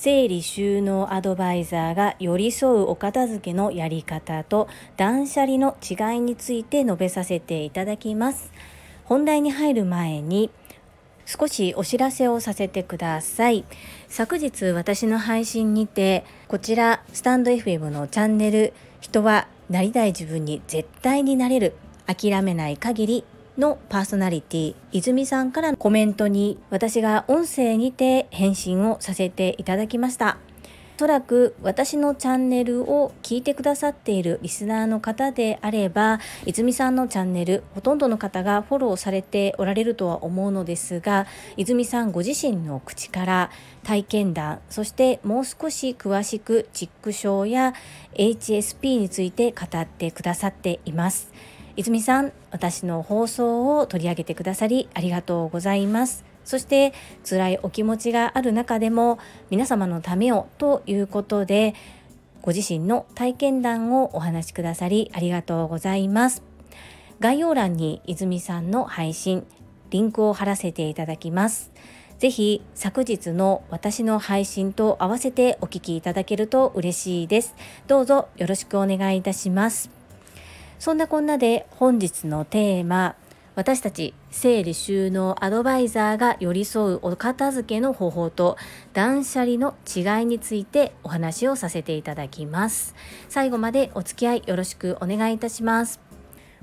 整理収納アドバイザーが寄り添うお片付けのやり方と断捨離の違いについて述べさせていただきます。本題に入る前に少しお知らせをさせてください。昨日私の配信にてこちらスタンド FM のチャンネル人はなりたい自分に絶対になれる。諦めない限りのパーソナリティ泉さんからのコメントに私が音声にて返信をさせていただきましたおそらく私のチャンネルを聞いてくださっているリスナーの方であれば泉さんのチャンネルほとんどの方がフォローされておられるとは思うのですが泉さんご自身の口から体験談そしてもう少し詳しくチック症や HSP について語ってくださっています。泉さん私の放送を取り上げてくださりありがとうございます。そして辛いお気持ちがある中でも皆様のためをということでご自身の体験談をお話しくださりありがとうございます。概要欄に泉さんの配信リンクを貼らせていただきます。ぜひ昨日の私の配信と合わせてお聞きいただけると嬉しいです。どうぞよろしくお願いいたします。そんなこんなで本日のテーマ私たち整理収納アドバイザーが寄り添うお片付けの方法と断捨離の違いについてお話をさせていただきます。最後までお付き合いよろしくお願いいたします。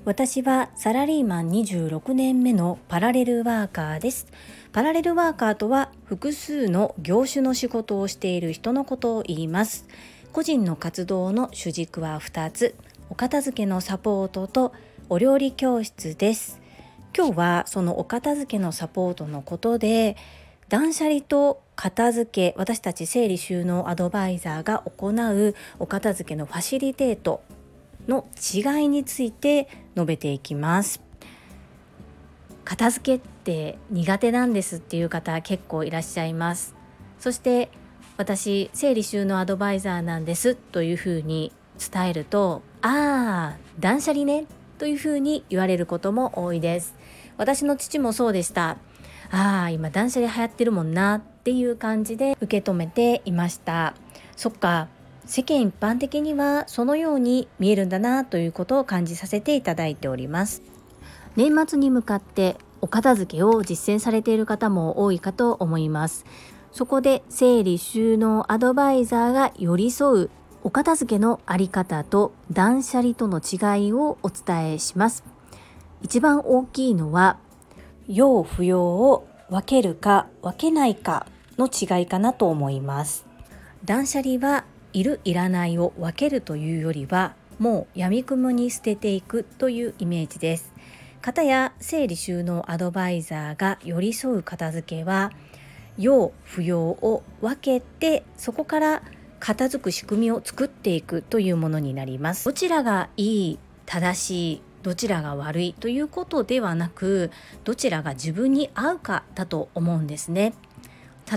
私はサラリーマン26年目のパラレルワーカーです。パラレルワーカーとは複数の業種の仕事をしている人のことを言います。個人の活動の主軸は2つ。お片付けのサポートとお料理教室です。今日はそのお片付けのサポートのことで断捨離と片付け私たち整理収納アドバイザーが行うお片付けのファシリテートの違いについて述べていきます。片付けって苦手なんですっていう方結構いらっしゃいます。そして私整理収納アドバイザーなんですというふうに伝えるとああ断捨離ねというふうに言われることも多いです。私の父もそうでしたああ今断捨離流行ってるもんなっていう感じで受け止めていました。そっか世間一般的にはそのように見えるんだなということを感じさせていただいております。年末に向かってお片付けを実践されている方も多いかと思います。そこで整理収納アドバイザーが寄り添うお片付けのあり方と断捨離との違いをお伝えします。一番大きいのは、要不要を分けるか分けないかの違いかなと思います。断捨離はいるいらないを分けるというよりは、もう闇雲に捨てていくというイメージです。方や整理収納アドバイザーが寄り添う片付けは、要不要を分けてそこから片付く仕組みを作っていくというものになります。どちらがいい正しいどちらが悪いということではなくどちらが自分に合うかだと思うんですね。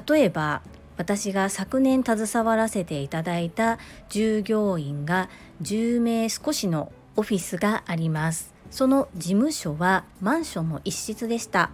例えば私が昨年携わらせていただいた従業員が10名少しのオフィスがあります。その事務所はマンションの一室でした。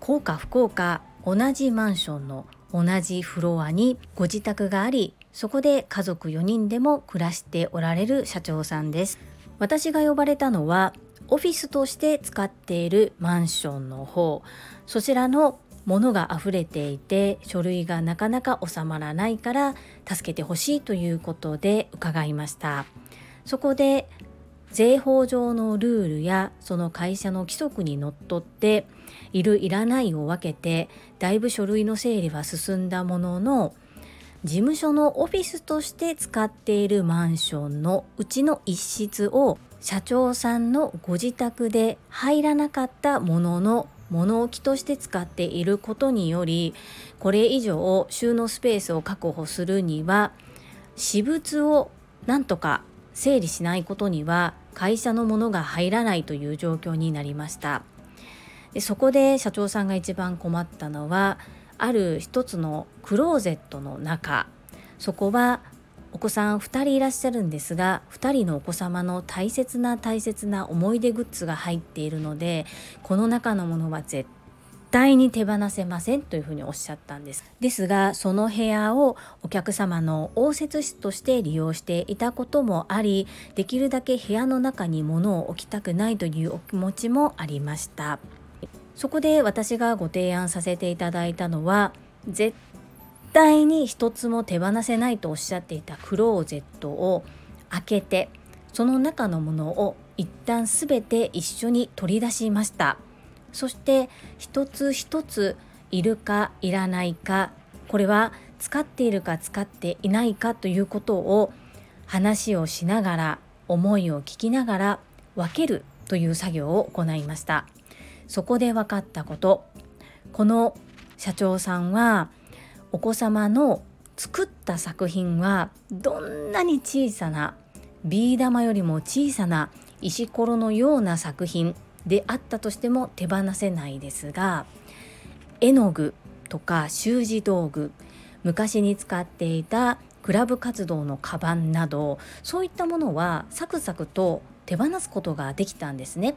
幸か不幸か同じマンションの同じフロアにご自宅がありそこで家族4人でも暮らしておられる社長さんです。私が呼ばれたのはオフィスとして使っているマンションの方。そちらの物が溢れていて書類がなかなか収まらないから助けてほしいということで伺いました。そこで税法上のルールやその会社の規則にのっとっているいらないを分けてだいぶ書類の整理は進んだものの事務所のオフィスとして使っているマンションのうちの一室を社長さんのご自宅で入らなかったものの物置として使っていることによりこれ以上収納スペースを確保するには私物をなんとか整理しないことには会社のものが入らないという状況になりました。でそこで社長さんが一番困ったのはある一つのクローゼットの中。そこはお子さん2人いらっしゃるんですが2人のお子様の大切な大切な思い出グッズが入っているのでこの中のものは絶対に手放せませんというふうにおっしゃったんです。ですがその部屋をお客様の応接室として利用していたこともありできるだけ部屋の中に物を置きたくないというお気持ちもありました。そこで私がご提案させていただいたのは絶対に一つも手放せないとおっしゃっていたクローゼットを開けてその中のものを一旦すべて一緒に取り出しました。そして一つ一ついるかいらないかこれは使っているか使っていないかということを話をしながら思いを聞きながら分けるという作業を行いました。そこで分かったことこの社長さんはお子様の作った作品はどんなに小さなビー玉よりも小さな石ころのような作品であったとしても手放せないですが絵の具とか習字道具昔に使っていたクラブ活動のカバンなどそういったものはサクサクと手放すことができたんですね。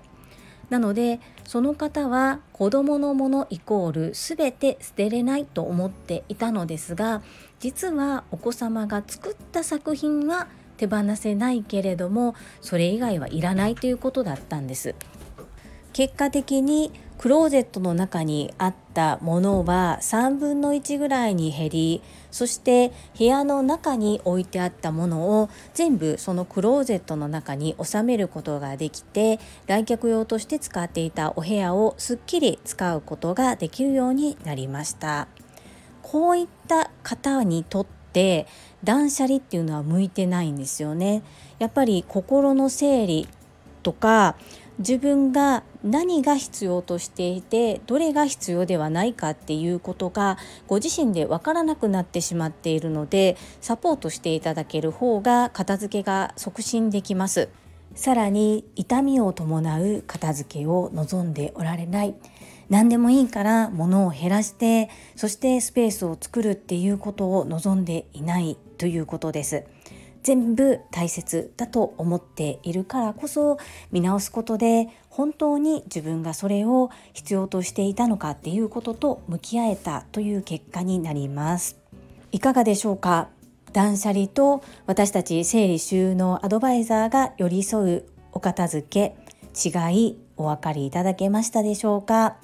なのでその方は子どものものイコール全て捨てれないと思っていたのですが実はお子様が作った作品は手放せないけれどもそれ以外はいらないということだったんです。結果的にクローゼットの中にあったものは3分の1ぐらいに減りそして部屋の中に置いてあったものを全部そのクローゼットの中に収めることができて来客用として使っていたお部屋をすっきり使うことができるようになりました。こういった方にとって断捨離っていうのは向いてないんですよね。やっぱり心の整理とか自分が何が必要としていてどれが必要ではないかっていうことがご自身で分からなくなってしまっているのでサポートしていただける方が片付けが促進できます。さらに痛みを伴う片付けを望んでおられない。何でもいいから物を減らしてそしてスペースを作るっていうことを望んでいないということです。全部大切だと思っているからこそ見直すことで本当に自分がそれを必要としていたのかっていうことと向き合えたという結果になります。いかがでしょうか？断捨離と私たち整理収納アドバイザーが寄り添うお片付け違いお分かりいただけましたでしょうか？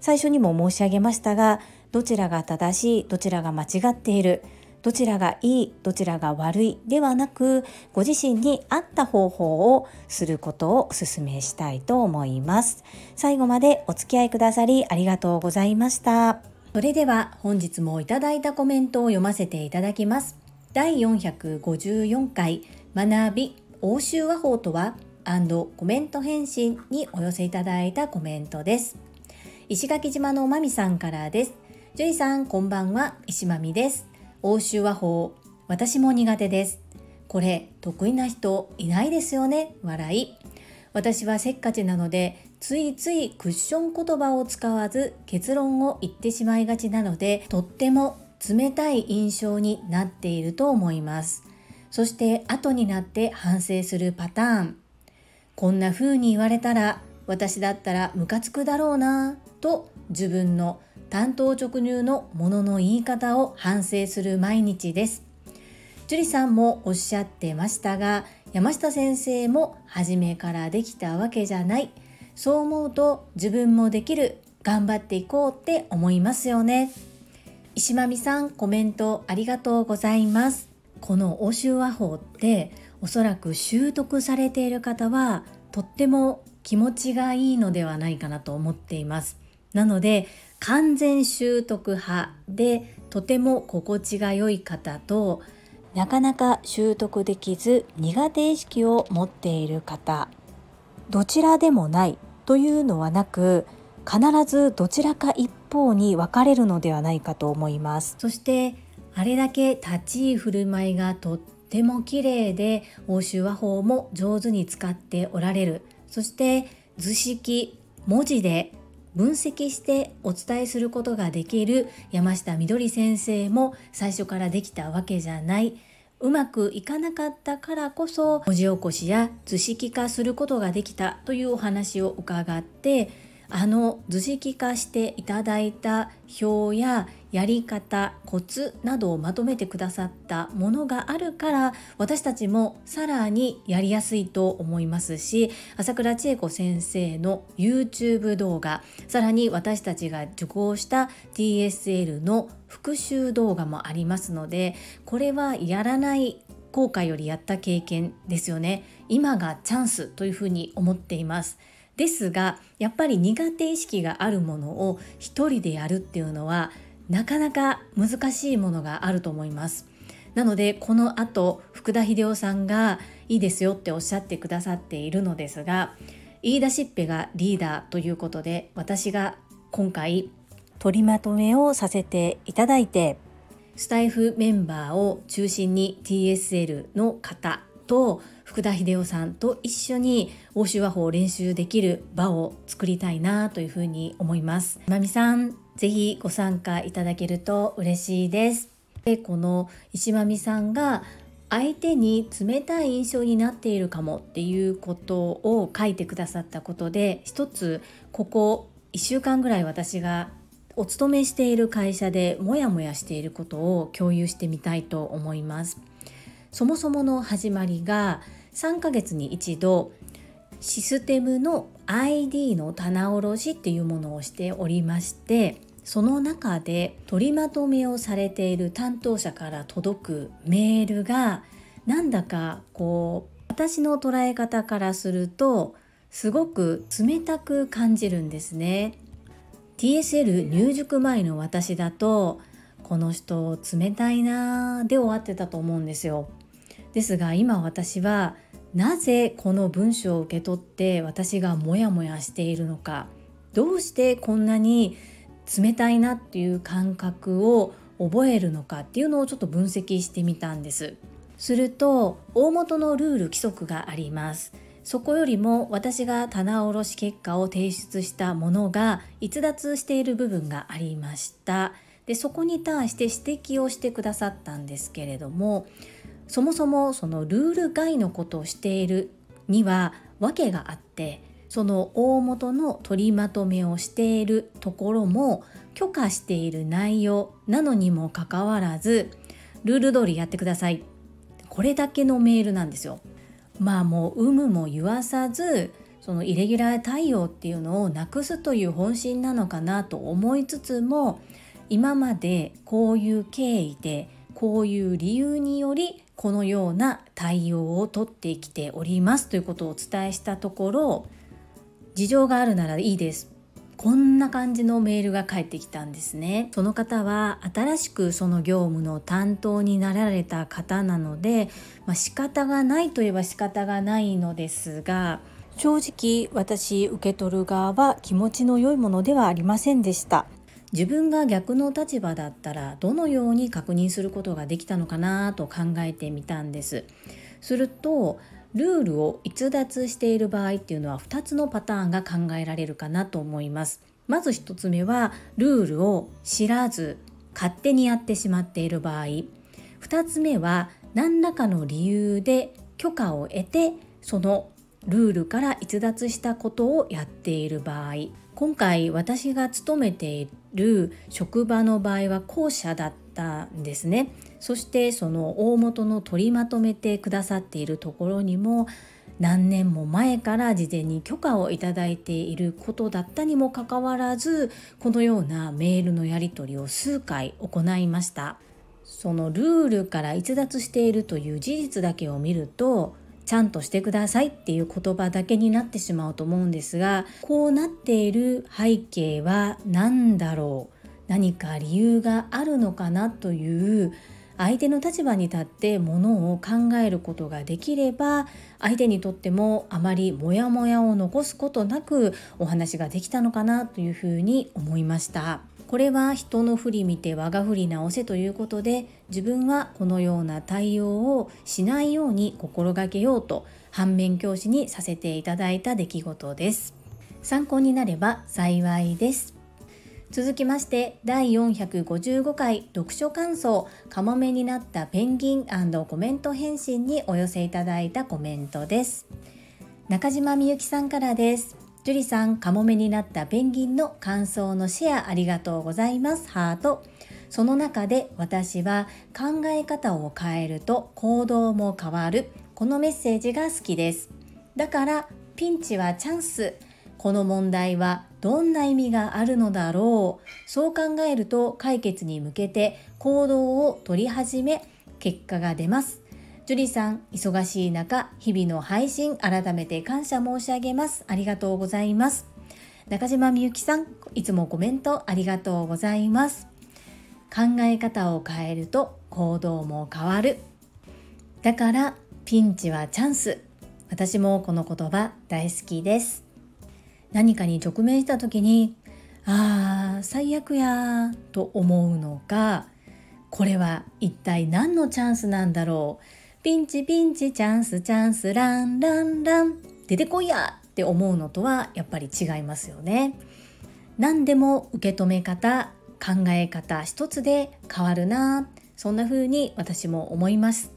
最初にも申し上げましたがどちらが正しいどちらが間違っているどちらがいいどちらが悪いではなくご自身に合った方法をすることをお勧めしたいと思います。最後までお付き合いくださりありがとうございました。それでは本日もいただいたコメントを読ませていただきます。第454回学び欧州和法とはコメント返信にお寄せいただいたコメントです。石垣島のまみさんからです。ジュイさんこんばんは。石まみです。欧州和法私も苦手です。これ得意な人いないですよね。笑い。私はせっかちなのでついついクッション言葉を使わず結論を言ってしまいがちなのでとっても冷たい印象になっていると思います。そして後になって反省するパターン。こんな風に言われたら私だったらムカつくだろうなと自分の担当直入のものの言い方を反省する毎日です。樹里さんもおっしゃってましたが山下先生も初めからできたわけじゃない。そう思うと自分もできる。頑張っていこうって思いますよね。石間美さんコメントありがとうございます。この欧州和法っておそらく習得されている方はとっても気持ちがいいのではないかなと思っています。なので完全習得派でとても心地が良い方となかなか習得できず苦手意識を持っている方。どちらでもないというのはなく必ずどちらか一方に分かれるのではないかと思います。そしてあれだけ立ち居振る舞いがとっても綺麗で欧州和法も上手に使っておられる。そして図式文字で分析してお伝えすることができる山下みどり先生も最初からできたわけじゃない。うまくいかなかったからこそ文字起こしや図式化することができたというお話を伺ってあの図式化していただいた表ややり方コツなどをまとめてくださったものがあるから私たちもさらにやりやすいと思いますし朝倉千恵子先生の YouTube 動画さらに私たちが受講した TSL の復習動画もありますのでこれはやらない後悔よりやった経験ですよね。今がチャンスというふうに思っています。ですがやっぱり苦手意識があるものを一人でやるっていうのはなかなか難しいものがあると思いますなのでこの後福田秀夫さんがいいですよっておっしゃってくださっているのですが言い出しっぺがリーダーということで私が今回取りまとめをさせていただいてスタイフメンバーを中心に TSL の方と福田秀夫さんと一緒に欧州和法を練習できる場を作りたいなというふうに思います。まみさん、ぜひご参加いただけると嬉しいです。でこの石まみさんが相手に冷たい印象になっているかもっていうことを書いてくださったことで一つここ1週間ぐらい私がお勤めしている会社でモヤモヤしていることを共有してみたいと思います。そもそもの始まりが3ヶ月に一度システムの ID の棚卸しっていうものをしておりましてその中で取りまとめをされている担当者から届くメールがなんだかこう私の捉え方からするとすごく冷たく感じるんですね。TSL 入塾前の私だとこの人冷たいなーで終わってたと思うんですよ。ですが今私はなぜこの文章を受け取って私がモヤモヤしているのか。どうしてこんなに冷たいなっていう感覚を覚えるのかっていうのをちょっと分析してみたんです。すると大元のルール規則があります。そこよりも私が棚卸し結果を提出したものが逸脱している部分がありました。でそこに対して指摘をしてくださったんですけれどもそもそもそのルール外のことをしているには訳があってその大元の取りまとめをしているところも許可している内容なのにもかかわらずルール通りやってください。これだけのメールなんですよ。まあもう有無も言わさずそのイレギュラー対応っていうのをなくすという本心なのかなと思いつつも今までこういう経緯でこういう理由によりこのような対応をとってきておりますということをお伝えしたところ事情があるならいいです。こんな感じのメールが返ってきたんですね。その方は新しくその業務の担当になられた方なので、まあ、仕方がないといえば仕方がないのですが正直私受け取る側は気持ちの良いものではありませんでした。自分が逆の立場だったらどのように確認することができたのかなと考えてみたんです。するとルールを逸脱している場合っていうのは2つのパターンが考えられるかなと思います。まず1つ目はルールを知らず勝手にやってしまっている場合。2つ目は何らかの理由で許可を得てそのルールから逸脱したことをやっている場合。今回私が勤めている職場の場合は後者だったんですね。そしてその大元の取りまとめてくださっているところにも何年も前から事前に許可をいただいていることだったにもかかわらずこのようなメールのやり取りを数回行いました。そのルールから逸脱しているという事実だけを見るとちゃんとしてくださいっていう言葉だけになってしまうと思うんですがこうなっている背景は何だろう何か理由があるのかなという相手の立場に立ってものを考えることができれば相手にとってもあまりモヤモヤを残すことなくお話ができたのかなというふうに思いました。これは人の振り見て我が振り直せということで自分はこのような対応をしないように心がけようと反面教師にさせていただいた出来事です。参考になれば幸いです。続きまして第455回読書感想カモメになったペンギンコメント返信にお寄せいただいたコメントです中島みゆきさんからです樹里さん、カモメになったペンギンの感想のシェアありがとうございます。ハート。その中で私は考え方を変えると行動も変わる。このメッセージが好きです。だからピンチはチャンス。この問題はどんな意味があるのだろう。そう考えると解決に向けて行動を取り始め結果が出ます。ジュリさん、忙しい中、日々の配信、改めて感謝申し上げます。ありがとうございます。中島みゆきさん、いつもコメントありがとうございます。考え方を変えると行動も変わる。だから、ピンチはチャンス。私もこの言葉大好きです。何かに直面した時に、ああ、最悪やと思うのか、これは一体何のチャンスなんだろうピンチピンチチャンスチャンスランランラン出てこいやって思うのとはやっぱり違いますよね。何でも受け止め方考え方一つで変わるなそんな風に私も思います。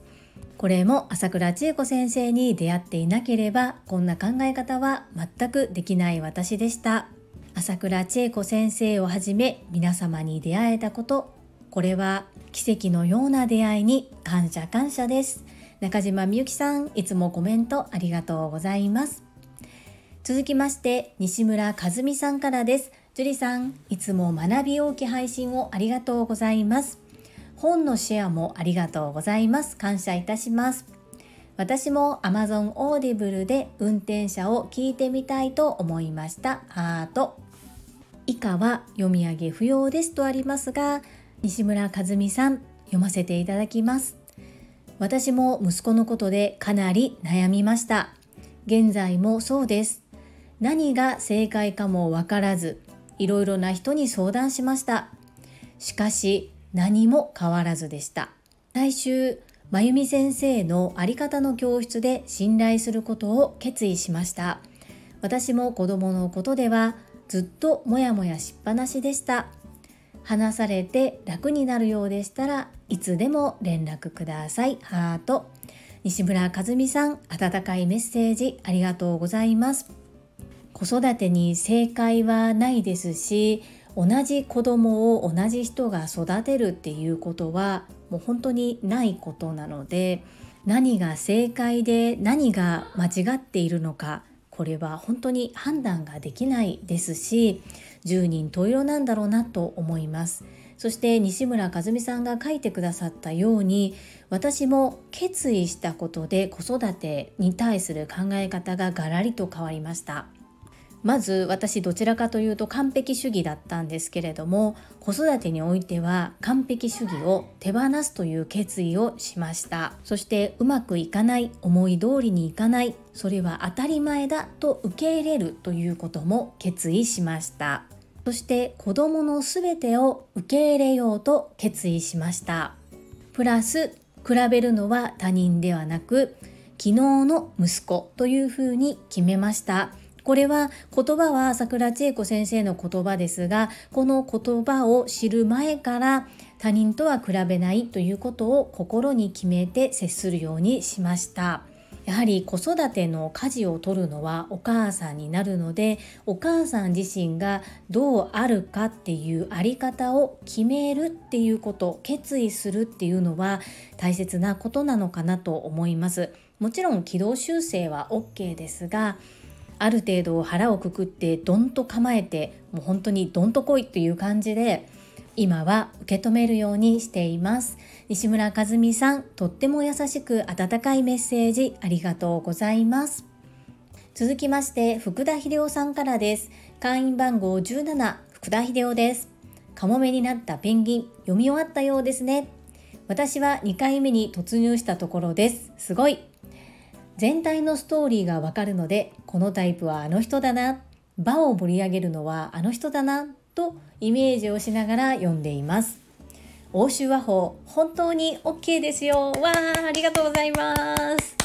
これも朝倉千恵子先生に出会っていなければこんな考え方は全くできない私でした。朝倉千恵子先生をはじめ皆様に出会えたことこれは奇跡のような出会いに感謝感謝です。中島みゆきさん、いつもコメントありがとうございます。続きまして、西村和美さんからです。樹里さん、いつも学び大き配信をありがとうございます。本のシェアもありがとうございます。感謝いたします。私も Amazon Audible で運転者を聞いてみたいと思いました。ハート。以下は読み上げ不要ですとありますが、西村和美さん、読ませていただきます。私も息子のことでかなり悩みました。現在もそうです。何が正解かもわからず、いろいろな人に相談しました。しかし、何も変わらずでした。来週、まゆみ先生のあり方の教室で信頼することを決意しました。私も子供のことではずっともやもやしっぱなしでした。話されて楽になるようでしたらいつでも連絡ください。ハート。西村和美さん、温かいメッセージありがとうございます。子育てに正解はないですし、同じ子供を同じ人が育てるっていうことはもう本当にないことなので、何が正解で何が間違っているのか、これは本当に判断ができないですし、10人十色なんだろうなと思います。そして西村和美さんが書いてくださったように私も決意したことで子育てに対する考え方がガラリと変わりました。まず私どちらかというと完璧主義だったんですけれども子育てにおいては完璧主義を手放すという決意をしました。そしてうまくいかない思い通りにいかないそれは当たり前だと受け入れるということも決意しました。そして子供のすべてを受け入れようと決意しました。プラス比べるのは他人ではなく昨日の息子というふうに決めました。これは言葉は桜千恵子先生の言葉ですがこの言葉を知る前から他人とは比べないということを心に決めて接するようにしました。やはり子育ての舵を取るのはお母さんになるのでお母さん自身がどうあるかっていうあり方を決めるっていうこと決意するっていうのは大切なことなのかなと思います。もちろん軌道修正は OK ですがある程度腹をくくってどんと構えてもう本当にどんと来いっていう感じで今は受け止めるようにしています。西村和美さんとっても優しく温かいメッセージありがとうございます。続きまして福田秀夫さんからです。会員番号17福田秀夫です。カモメになったペンギン読み終わったようですね。私は2回目に突入したところです。すごい。全体のストーリーがわかるのでこのタイプはあの人だな。場を盛り上げるのはあの人だな。とイメージをしながら読んでいます。欧州和法本当に OK ですよ。わーありがとうございます。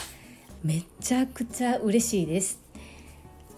めちゃくちゃ嬉しいです。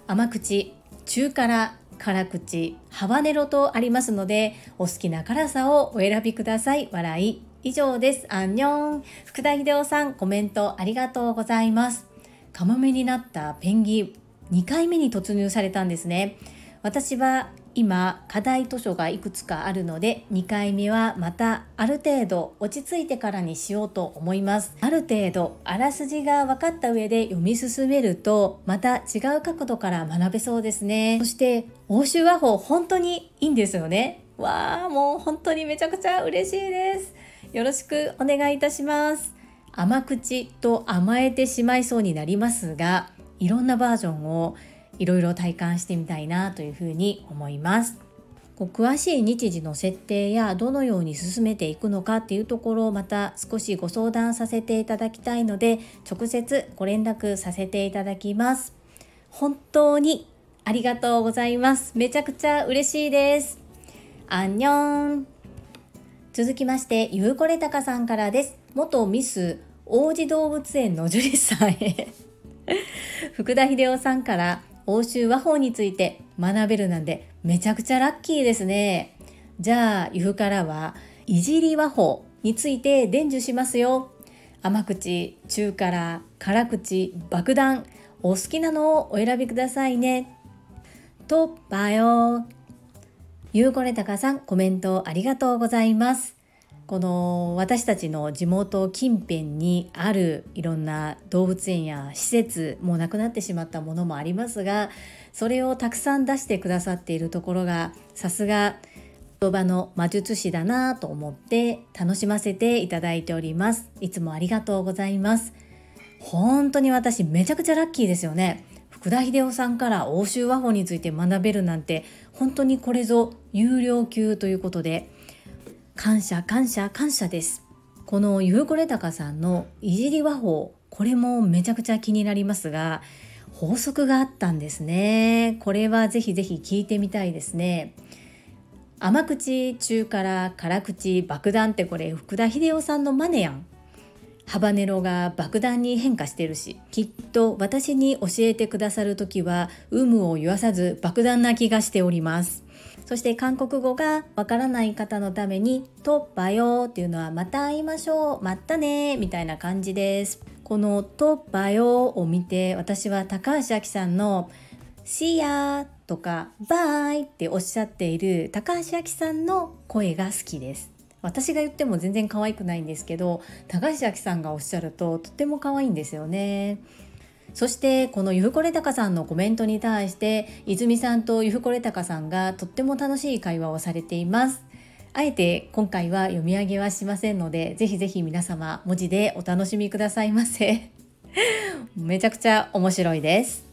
甘口中辛辛口ハバネロとありますのでお好きな辛さをお選びください。笑い。以上です。アンニョン福田秀夫さんコメントありがとうございます。カモメになったペンギン2回目に突入されたんですね。私は今課題図書がいくつかあるので2回目はまたある程度落ち着いてからにしようと思います。ある程度あらすじが分かった上で読み進めるとまた違う角度から学べそうですね。そして欧州和法本当にいいんですよね。わあもう本当にめちゃくちゃ嬉しいです。よろしくお願いいたします甘口と甘えてしまいそうになりますがいろんなバージョンをいろいろ体感してみたいなというふうに思います。詳しい日時の設定やどのように進めていくのかっていうところをまた少しご相談させていただきたいので直接ご連絡させていただきます。本当にありがとうございます。めちゃくちゃ嬉しいです。アンニョン続きまして、ゆうこれたかさんからです。元ミス王子動物園のジュリさんへ 福田秀夫さんから欧州和法について学べるなんでめちゃくちゃラッキーですね。じゃあ、由布からは、いじり和法について伝授しますよ。甘口、中辛、辛口、爆弾、お好きなのをお選びくださいね。と、ばよ。ゆうこれたかさん、コメントありがとうございます。この私たちの地元近辺にあるいろんな動物園や施設もうなくなってしまったものもありますがそれをたくさん出してくださっているところがさすが言葉の魔術師だなと思って楽しませていただいております。いつもありがとうございます。本当に私めちゃくちゃラッキーですよね。福田秀夫さんから欧州和法について学べるなんて本当にこれぞ有料級ということで感謝感謝感謝です。このゆうこれたかさんのいじり和法これもめちゃくちゃ気になりますが法則があったんですね。これはぜひぜひ聞いてみたいですね。甘口中辛辛口爆弾ってこれ福田秀夫さんのマネやん。ハバネロが爆弾に変化してるしきっと私に教えてくださる時は有無を言わさず爆弾な気がしておりますそして韓国語がわからない方のために「とばよ」っていうのは「また会いましょう」「またね」みたいな感じです。この「とばよ」を見て私は高橋明さんの「See ya」とか「Bye」っておっしゃっている高橋明さんの声が好きです。私が言っても全然可愛くないんですけど高橋明さんがおっしゃるととっても可愛いんですよね。そしてこのゆふこれたかさんのコメントに対して泉さんとゆふこれたかさんがとっても楽しい会話をされています。あえて今回は読み上げはしませんのでぜひぜひ皆様文字でお楽しみくださいませ。めちゃくちゃ面白いです。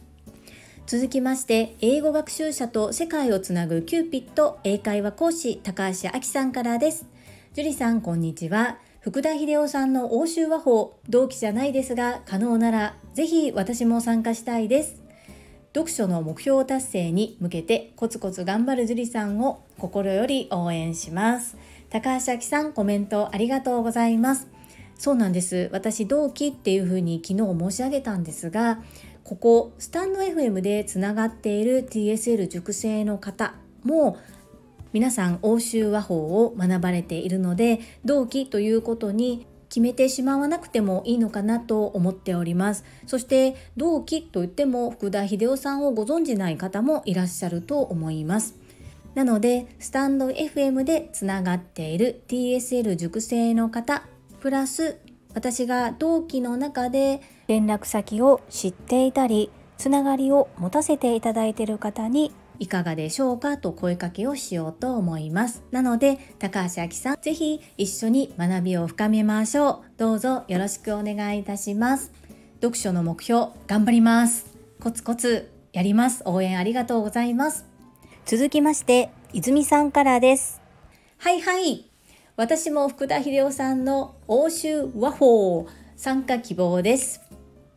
続きまして英語学習者と世界をつなぐキューピット英会話講師高橋明さんからです。樹里さんこんにちは。福田秀夫さんの欧州和法同期じゃないですが可能ならぜひ私も参加したいです。読書の目標達成に向けてコツコツ頑張る樹里さんを心より応援します。高橋明さんコメントありがとうございます。そうなんです。私同期っていうふうに昨日申し上げたんですがここスタンド FM でつながっている TSL 塾生の方も皆さん欧州和法を学ばれているので同期ということに決めてしまわなくてもいいのかなと思っております。そして同期といっても福田秀夫さんをご存じない方もいらっしゃると思います。なのでスタンド FM でつながっている TSL 塾生の方プラス私が同期の中で連絡先を知っていたりつながりを持たせていただいている方にいかがでしょうかと声かけをしようと思います。なので、高橋明さん、ぜひ一緒に学びを深めましょう。どうぞよろしくお願いいたします。読書の目標、頑張ります。コツコツやります。応援ありがとうございます。続きまして、泉さんからです。はいはい。私も福田秀夫さんの欧州和法参加希望です。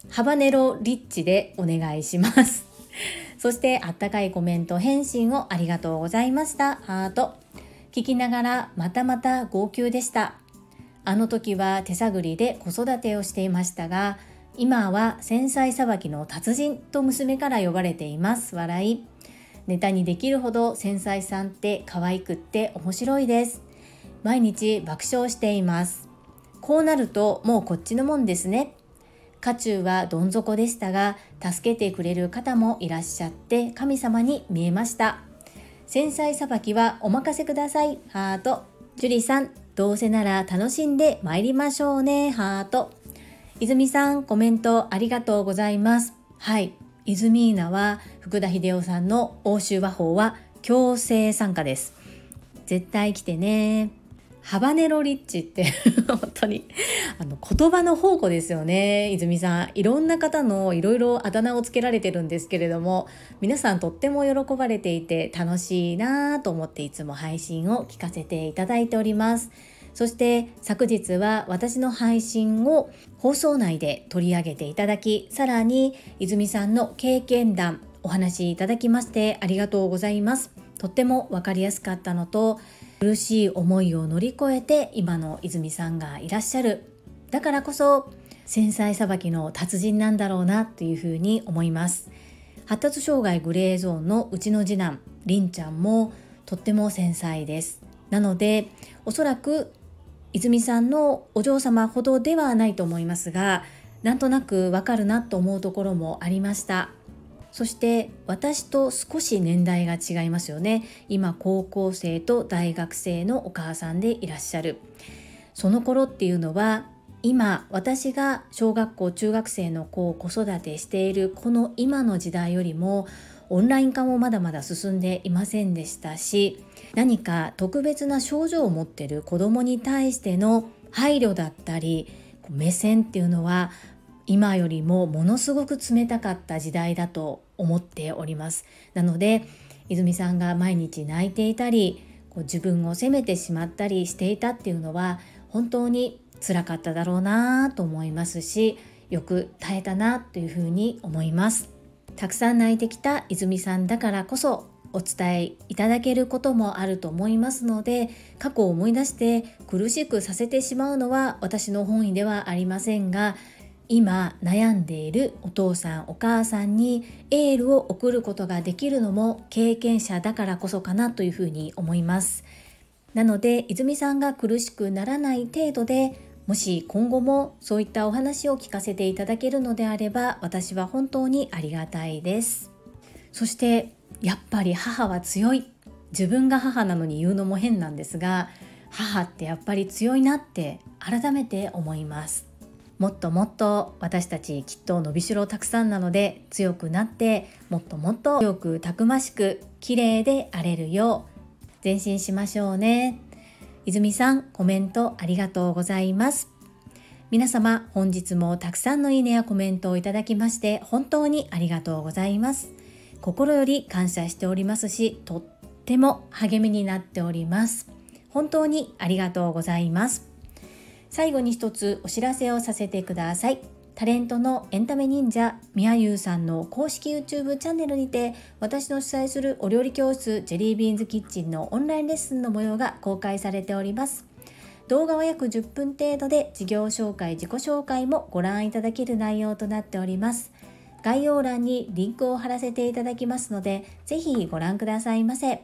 ハバネロリッチでお願いします。そしてあったかいコメント返信をありがとうございました。ハート。聞きながらまたまた号泣でした。あの時は手探りで子育てをしていましたが今は繊細さばきの達人と娘から呼ばれています。笑い。ネタにできるほど繊細さんって可愛くって面白いです。毎日爆笑しています。こうなるともうこっちのもんですね。渦中はどん底でしたが助けてくれる方もいらっしゃって神様に見えました。繊細さばきはお任せください。ハート。樹里さんどうせなら楽しんで参りましょうね。ハート。泉さんコメントありがとうございます。はい。泉稲は福田秀夫さんの欧州和法は強制参加です。絶対来てね。ハバネロリッチって 本当にあの言葉の宝庫ですよね。泉さんいろんな方のいろいろあだ名をつけられてるんですけれども皆さんとっても喜ばれていて楽しいなぁと思っていつも配信を聞かせていただいております。そして昨日は私の配信を放送内で取り上げていただきさらに泉さんの経験談お話しいただきましてありがとうございます。とっても分かりやすかったのと苦しい思いを乗り越えて今の泉さんがいらっしゃる。だからこそ繊細さばきの達人なんだろうなというふうに思います。発達障害グレーゾーンのうちの次男りんちゃんもとっても繊細です。なのでおそらく泉さんのお嬢様ほどではないと思いますがなんとなくわかるなと思うところもありました。そして私と少し年代が違いますよね。今高校生と大学生のお母さんでいらっしゃる。その頃っていうのは今私が小学校中学生の子を子育てしているこの今の時代よりもオンライン化もまだまだ進んでいませんでしたし何か特別な症状を持ってる子どもに対しての配慮だったり目線っていうのは今よりもものすごく冷たかった時代だと思っております。なので泉さんが毎日泣いていたりこう自分を責めてしまったりしていたっていうのは本当につらかっただろうなと思いますしよく耐えたなというふうに思います。たくさん泣いてきた泉さんだからこそお伝えいただけることもあると思いますので過去を思い出して苦しくさせてしまうのは私の本意ではありませんが今悩んでいるお父さんお母さんにエールを送ることができるのも経験者だからこそかなというふうに思います。なので泉さんが苦しくならない程度でもし今後もそういったお話を聞かせていただけるのであれば私は本当にありがたいです。そしてやっぱり母は強い。自分が母なのに言うのも変なんですが母ってやっぱり強いなって改めて思います。もっともっと私たちきっと伸びしろたくさんなので強くなってもっともっと強くたくましく綺麗であれるよう前進しましょうね。泉さんコメントありがとうございます。皆様本日もたくさんのいいねやコメントをいただきまして本当にありがとうございます。心より感謝しておりますしとっても励みになっております。本当にありがとうございます。最後に一つお知らせをさせてください。タレントのエンタメ忍者みやゆうさんの公式 YouTube チャンネルにて私の主催するお料理教室ジェリービーンズキッチンのオンラインレッスンの模様が公開されております。動画は約10分程度で事業紹介、自己紹介もご覧いただける内容となっております。概要欄にリンクを貼らせていただきますので、ぜひご覧くださいませ。